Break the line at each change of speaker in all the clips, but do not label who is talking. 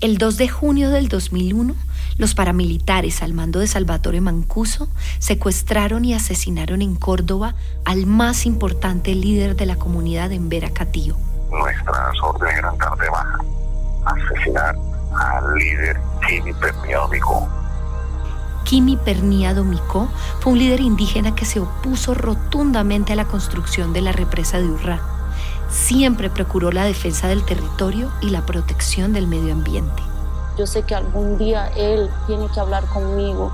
El 2 de junio del 2001, los paramilitares al mando de Salvatore Mancuso secuestraron y asesinaron en Córdoba al más importante líder de la comunidad en Veracatío.
Nuestras órdenes eran dar de baja, asesinar al líder Kimi Perniado
Kimi Perniado Micó fue un líder indígena que se opuso rotundamente a la construcción de la represa de Urrá siempre procuró la defensa del territorio y la protección del medio ambiente.
Yo sé que algún día él tiene que hablar conmigo.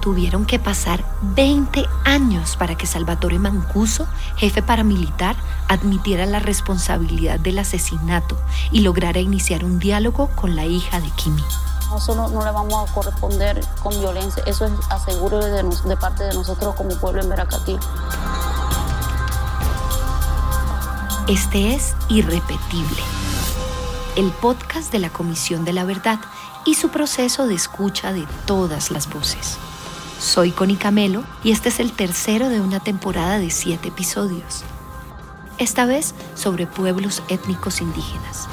Tuvieron que pasar 20 años para que Salvatore Mancuso, jefe paramilitar, admitiera la responsabilidad del asesinato y lograra iniciar un diálogo con la hija de Kimi.
Nosotros no le vamos a corresponder con violencia, eso es aseguro de, de parte de nosotros como pueblo en Veracatí.
Este es Irrepetible, el podcast de la Comisión de la Verdad y su proceso de escucha de todas las voces. Soy Connie Camelo y este es el tercero de una temporada de siete episodios. Esta vez sobre pueblos étnicos indígenas.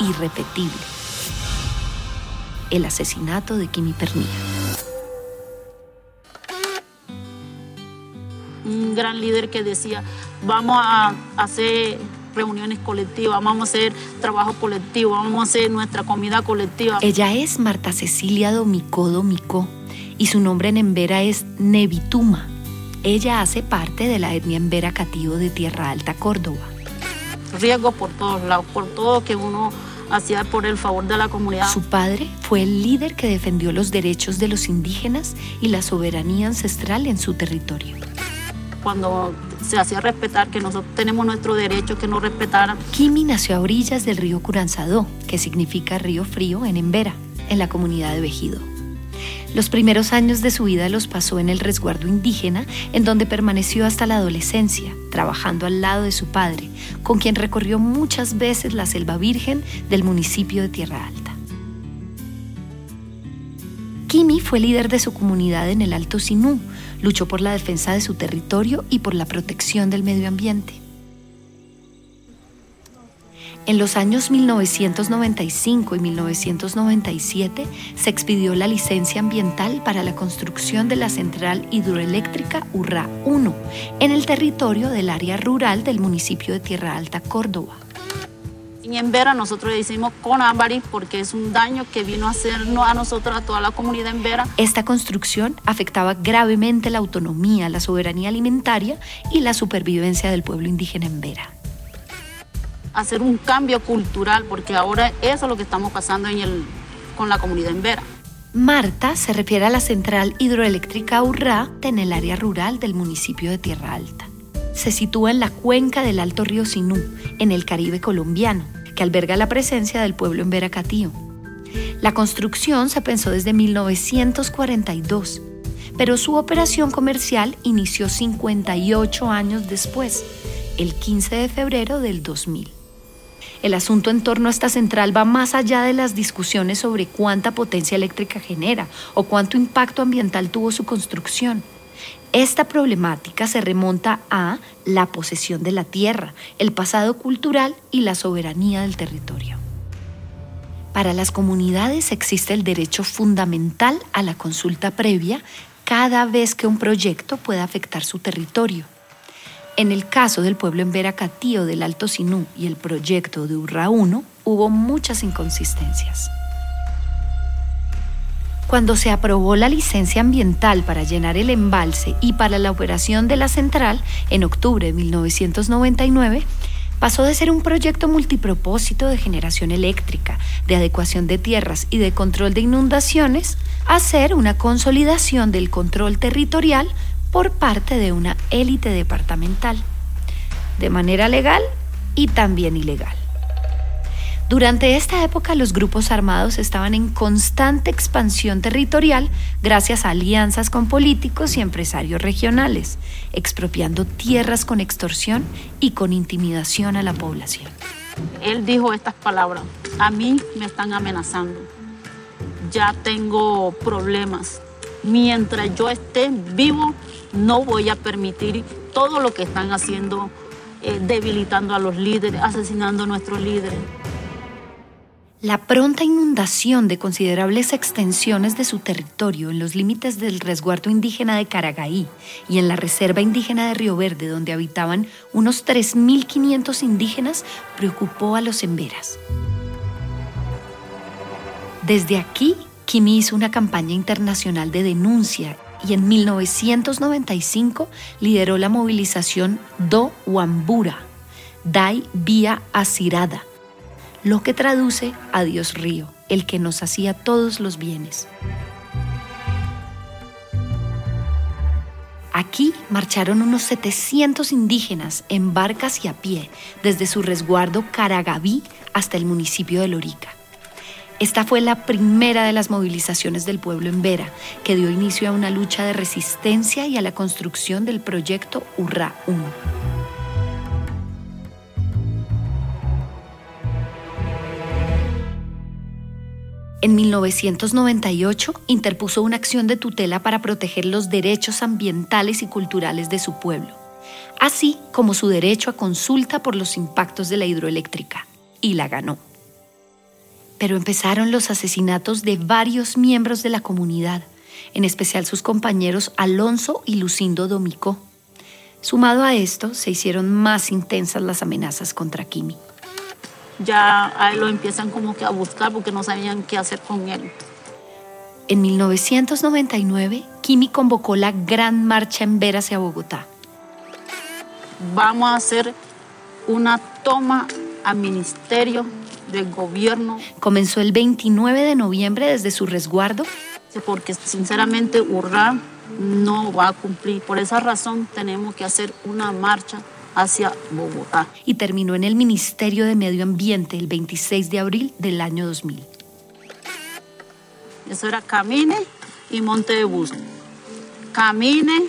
Irrepetible. El asesinato de Kimi Pernilla.
Un gran líder que decía, vamos a hacer reuniones colectivas, vamos a hacer trabajo colectivo, vamos a hacer nuestra comida colectiva.
Ella es Marta Cecilia Domicó Domicó y su nombre en Embera es Nevituma. Ella hace parte de la etnia Embera Cativo de Tierra Alta, Córdoba.
Riesgo por todos lados, por todo que uno hacía por el favor de la comunidad.
Su padre fue el líder que defendió los derechos de los indígenas y la soberanía ancestral en su territorio
cuando se hacía respetar que nosotros tenemos nuestro derecho, que nos respetaran.
Kimi nació a orillas del río Curanzadó, que significa río frío en Embera, en la comunidad de Vejido. Los primeros años de su vida los pasó en el resguardo indígena, en donde permaneció hasta la adolescencia, trabajando al lado de su padre, con quien recorrió muchas veces la selva virgen del municipio de Tierra Alta. Kimi fue líder de su comunidad en el Alto Sinú, luchó por la defensa de su territorio y por la protección del medio ambiente. En los años 1995 y 1997 se expidió la licencia ambiental para la construcción de la central hidroeléctrica Urra 1 en el territorio del área rural del municipio de Tierra Alta, Córdoba.
En Vera nosotros le decimos con Ámbari porque es un daño que vino a hacernos a nosotros, a toda la comunidad en Vera.
Esta construcción afectaba gravemente la autonomía, la soberanía alimentaria y la supervivencia del pueblo indígena en Vera.
Hacer un cambio cultural porque ahora eso es lo que estamos pasando en el, con la comunidad en Vera.
Marta se refiere a la central hidroeléctrica Urrá en el área rural del municipio de Tierra Alta se sitúa en la cuenca del Alto Río Sinú, en el Caribe colombiano, que alberga la presencia del pueblo en Veracatío. La construcción se pensó desde 1942, pero su operación comercial inició 58 años después, el 15 de febrero del 2000. El asunto en torno a esta central va más allá de las discusiones sobre cuánta potencia eléctrica genera o cuánto impacto ambiental tuvo su construcción. Esta problemática se remonta a la posesión de la tierra, el pasado cultural y la soberanía del territorio. Para las comunidades existe el derecho fundamental a la consulta previa cada vez que un proyecto pueda afectar su territorio. En el caso del pueblo en Veracatío del Alto Sinú y el proyecto de Urra 1 hubo muchas inconsistencias. Cuando se aprobó la licencia ambiental para llenar el embalse y para la operación de la central en octubre de 1999, pasó de ser un proyecto multipropósito de generación eléctrica, de adecuación de tierras y de control de inundaciones a ser una consolidación del control territorial por parte de una élite departamental, de manera legal y también ilegal. Durante esta época los grupos armados estaban en constante expansión territorial gracias a alianzas con políticos y empresarios regionales, expropiando tierras con extorsión y con intimidación a la población.
Él dijo estas palabras, a mí me están amenazando, ya tengo problemas, mientras yo esté vivo no voy a permitir todo lo que están haciendo, eh, debilitando a los líderes, asesinando a nuestros líderes
La pronta inundación de considerables extensiones de su territorio en los límites del resguardo indígena de Caragaí y en la reserva indígena de Río Verde, donde habitaban unos 3.500 indígenas, preocupó a los emberas. Desde aquí, Kimi hizo una campaña internacional de denuncia y en 1995 lideró la movilización Do Wambura, Dai Vía Asirada lo que traduce a Dios río, el que nos hacía todos los bienes. Aquí marcharon unos 700 indígenas en barcas y a pie, desde su resguardo Caragaví hasta el municipio de Lorica. Esta fue la primera de las movilizaciones del pueblo en Vera, que dio inicio a una lucha de resistencia y a la construcción del proyecto Urra 1. En 1998 interpuso una acción de tutela para proteger los derechos ambientales y culturales de su pueblo, así como su derecho a consulta por los impactos de la hidroeléctrica, y la ganó. Pero empezaron los asesinatos de varios miembros de la comunidad, en especial sus compañeros Alonso y Lucindo Domicó. Sumado a esto, se hicieron más intensas las amenazas contra Kimi
ya a él lo empiezan como que a buscar porque no sabían qué hacer con él.
En 1999, Kimi convocó la Gran Marcha en Ver hacia Bogotá.
Vamos a hacer una toma al ministerio del gobierno.
Comenzó el 29 de noviembre desde su resguardo.
Porque sinceramente Urra no va a cumplir. Por esa razón tenemos que hacer una marcha hacia Bogotá.
Y terminó en el Ministerio de Medio Ambiente el 26 de abril del año 2000.
Eso era camine y monte de bus. Camine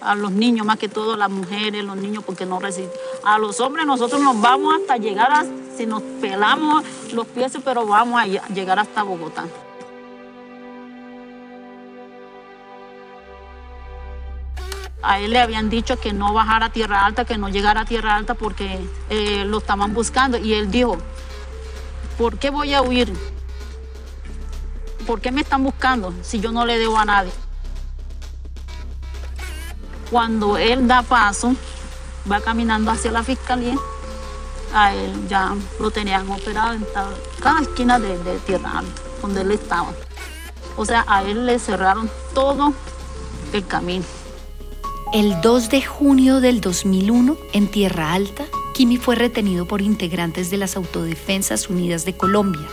a los niños, más que todo a las mujeres, los niños, porque no resisten. A los hombres nosotros nos vamos hasta llegar, a, si nos pelamos los pies, pero vamos a llegar hasta Bogotá. A él le habían dicho que no bajara a Tierra Alta, que no llegara a Tierra Alta porque eh, lo estaban buscando. Y él dijo, ¿por qué voy a huir? ¿Por qué me están buscando si yo no le debo a nadie? Cuando él da paso, va caminando hacia la fiscalía, a él ya lo tenían operado en cada esquina de, de Tierra Alta, donde él estaba. O sea, a él le cerraron todo el camino.
El 2 de junio del 2001, en Tierra Alta, Kimi fue retenido por integrantes de las Autodefensas Unidas de Colombia.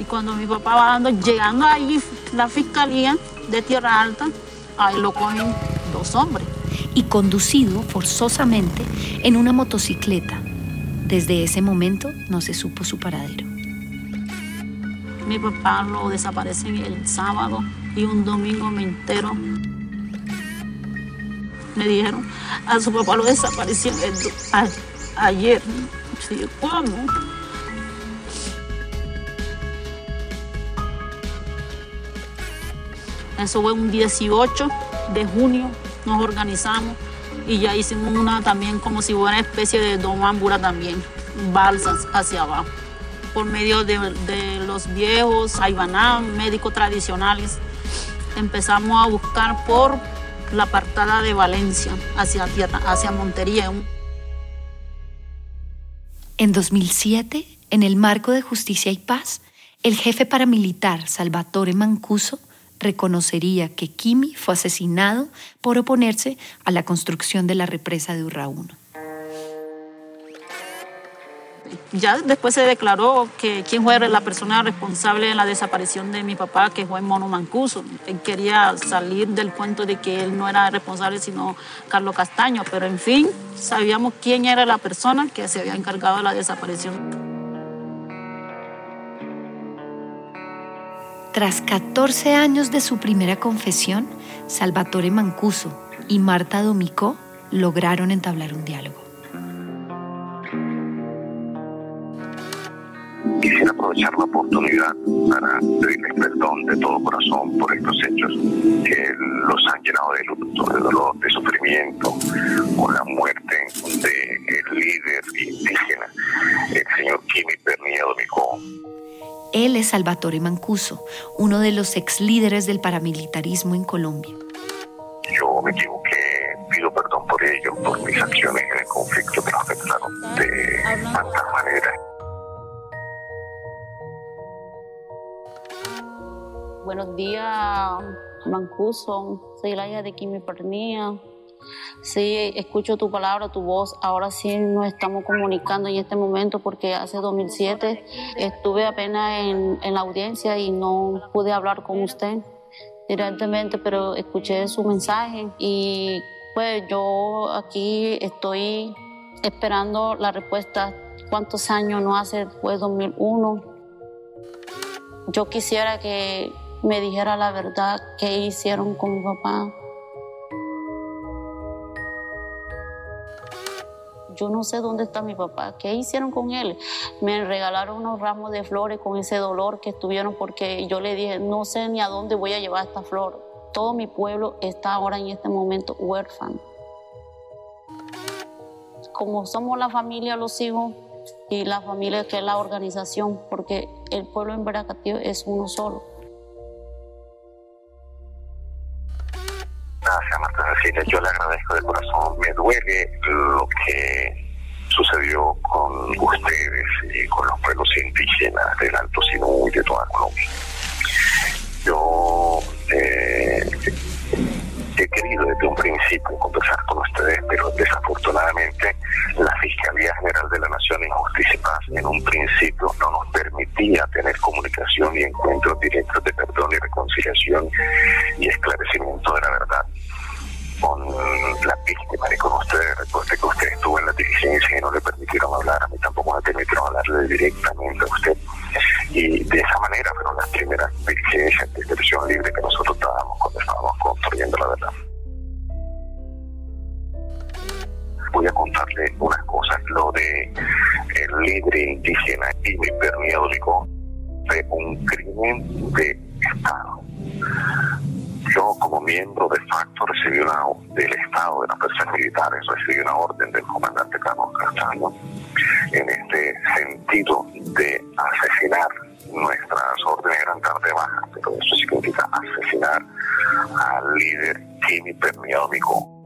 Y cuando mi papá va dando, llegando ahí la fiscalía de Tierra Alta, ahí lo cogen dos hombres.
Y conducido forzosamente en una motocicleta. Desde ese momento no se supo su paradero.
Mi papá lo desaparece el sábado y un domingo me entero me dijeron, a su papá lo desapareció ayer. ¿Cómo? Eso fue un 18 de junio, nos organizamos y ya hicimos una también como si fuera una especie de domámbula también, balsas hacia abajo. Por medio de, los viejos aybaná, médicos tradicionales, empezamos a buscar por la apartada de Valencia hacia, hacia Montería.
En 2007, en el marco de Justicia y Paz, el jefe paramilitar Salvatore Mancuso reconocería que Kimi fue asesinado por oponerse a la construcción de la represa de Urra 1
ya después se declaró que quién fue la persona responsable de la desaparición de mi papá, que fue Mono Mancuso. Él quería salir del cuento de que él no era responsable, sino Carlos Castaño, pero en fin, sabíamos quién era la persona que se había encargado de la desaparición.
Tras 14 años de su primera confesión, Salvatore Mancuso y Marta Domicó lograron entablar un diálogo.
Quisiera aprovechar la oportunidad para pedirles perdón de todo corazón por estos hechos que los han llenado de luto, de dolor, de sufrimiento, con la muerte del líder indígena, el señor Kimi Pernier Domicó.
Él es Salvatore Mancuso, uno de los ex líderes del paramilitarismo en Colombia.
Yo me equivoqué, pido perdón por ello, por mis acciones en el conflicto que nos afectaron de tantas
Buenos días, Mancuso. Soy la hija de Kimi Pernía. Sí, escucho tu palabra, tu voz. Ahora sí nos estamos comunicando en este momento porque hace 2007 estuve apenas en, la audiencia y no pude hablar con usted directamente, pero escuché su mensaje y pues yo aquí estoy esperando la respuesta. ¿Cuántos años no hace después 2001? Yo quisiera que me dijera la verdad qué hicieron con mi papá. Yo no sé dónde está mi papá, qué hicieron con él. Me regalaron unos ramos de flores con ese dolor que estuvieron porque yo le dije, no sé ni a dónde voy a llevar esta flor. Todo mi pueblo está ahora en este momento huérfano. Como somos la familia, los hijos y la familia que es la organización, porque el pueblo en Veracatío es uno solo.
Yo le agradezco de corazón. Me duele lo que sucedió con ustedes y con los pueblos indígenas del Alto Sinú y de toda Colombia. Yo eh, he querido desde un principio conversar con ustedes, pero desafortunadamente la Fiscalía General de la Nación en Justicia y Paz en un principio no nos permitía tener comunicación y encuentros directos de perdón y reconciliación y esclarecimiento de la verdad con la víctima y con ustedes. Recuerde que usted estuvo en la diligencia y no le permitieron hablar, a mí tampoco me permitieron hablarle directamente a usted. Y de esa manera fueron las primeras diligencias de expresión libre que nosotros dábamos cuando estábamos construyendo la verdad. Voy a contarle unas cosas. Lo de el líder indígena y mi perniódico fue un crimen de Estado yo como miembro de facto recibí una del Estado de las fuerzas militares, recibí una orden del comandante Carlos Castaño en este sentido de asesinar nuestras órdenes eran tarde bajas, pero eso significa asesinar al líder Kimi Permiómico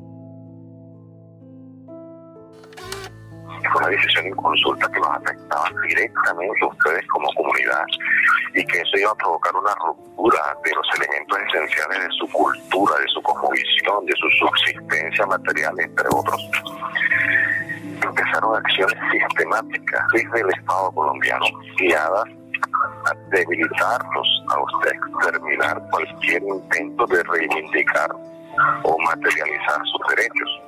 fue una decisión en consulta que nos afectaba directamente a ustedes como comunidad y que eso iba a provocar una ruptura de los elementos esenciales de su cultura, de su cosmovisión, de su subsistencia material, entre otros. Empezaron acciones sistemáticas desde el Estado colombiano guiadas a debilitarlos, a ustedes, terminar cualquier intento de reivindicar o materializar sus derechos.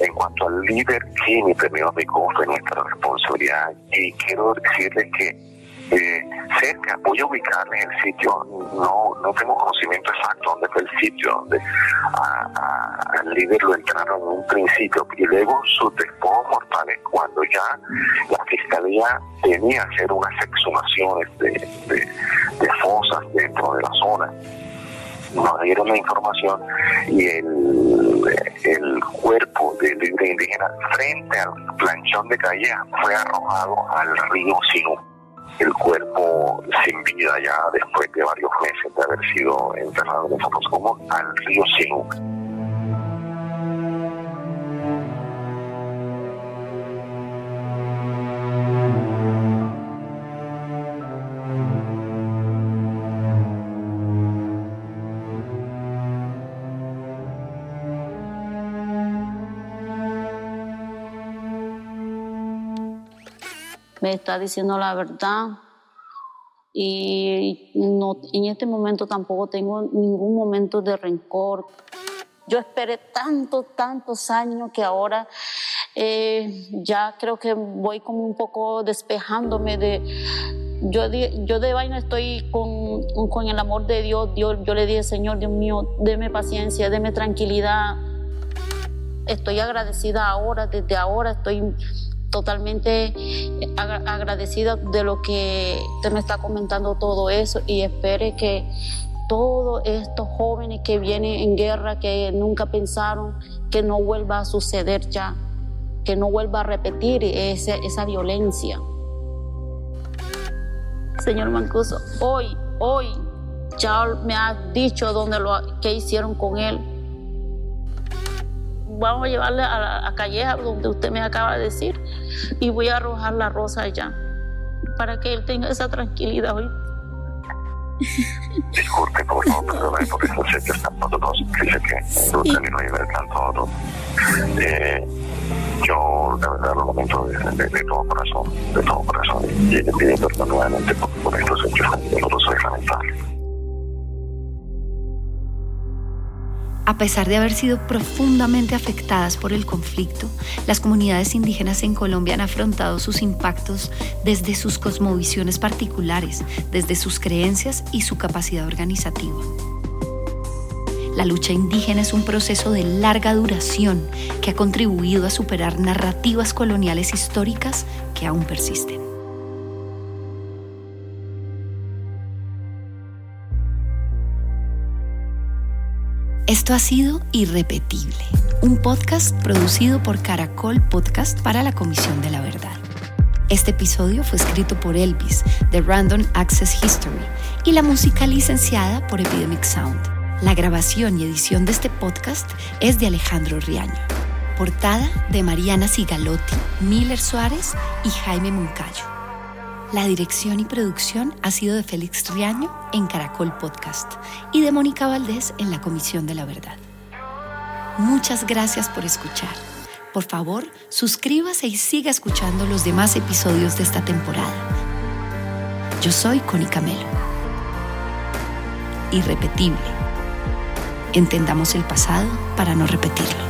En cuanto al líder químico de fue nuestra responsabilidad. Y quiero decirles que eh, cerca, voy a ubicarle el sitio, no, no tengo conocimiento exacto dónde fue el sitio donde al líder lo entraron en un principio y luego sus despojos mortales, cuando ya la fiscalía tenía que hacer unas exhumaciones de, de fosas dentro de la zona nos dieron la información y el, el cuerpo del indígena frente al planchón de calle fue arrojado al río Sinú. El cuerpo sin vida ya después de varios meses de haber sido enterrado en nosotros como al río Sinú.
Me está diciendo la verdad y no, en este momento tampoco tengo ningún momento de rencor. Yo esperé tantos, tantos años que ahora eh, ya creo que voy como un poco despejándome de... Yo de, yo de vaina estoy con, con el amor de Dios. Dios. Yo le dije, Señor, Dios mío, deme paciencia, deme tranquilidad. Estoy agradecida ahora, desde ahora estoy totalmente agradecida de lo que usted me está comentando todo eso y espere que todos estos jóvenes que vienen en guerra, que nunca pensaron que no vuelva a suceder ya, que no vuelva a repetir esa violencia. Señor Mancuso, hoy, hoy ya me ha dicho dónde lo, qué hicieron con él. Vamos a llevarle a, la, a Calleja, donde usted me acaba de decir, y voy a arrojar la rosa allá, para que él tenga esa tranquilidad hoy.
Disculpe, por favor, perdóname por sé que estamos todos, que sé que no termino de ver todo. Eh, yo de verdad lo lamento de, de, todo corazón, de todo corazón, y le pido perdón nuevamente por,
A pesar de haber sido profundamente afectadas por el conflicto, las comunidades indígenas en Colombia han afrontado sus impactos desde sus cosmovisiones particulares, desde sus creencias y su capacidad organizativa. La lucha indígena es un proceso de larga duración que ha contribuido a superar narrativas coloniales históricas que aún persisten. Esto ha sido Irrepetible, un podcast producido por Caracol Podcast para la Comisión de la Verdad. Este episodio fue escrito por Elvis de Random Access History y la música licenciada por Epidemic Sound. La grabación y edición de este podcast es de Alejandro Riaño. Portada de Mariana Sigalotti, Miller Suárez y Jaime Moncayo. La dirección y producción ha sido de Félix Riaño en Caracol Podcast y de Mónica Valdés en la Comisión de la Verdad. Muchas gracias por escuchar. Por favor, suscríbase y siga escuchando los demás episodios de esta temporada. Yo soy Connie Camelo. Irrepetible. Entendamos el pasado para no repetirlo.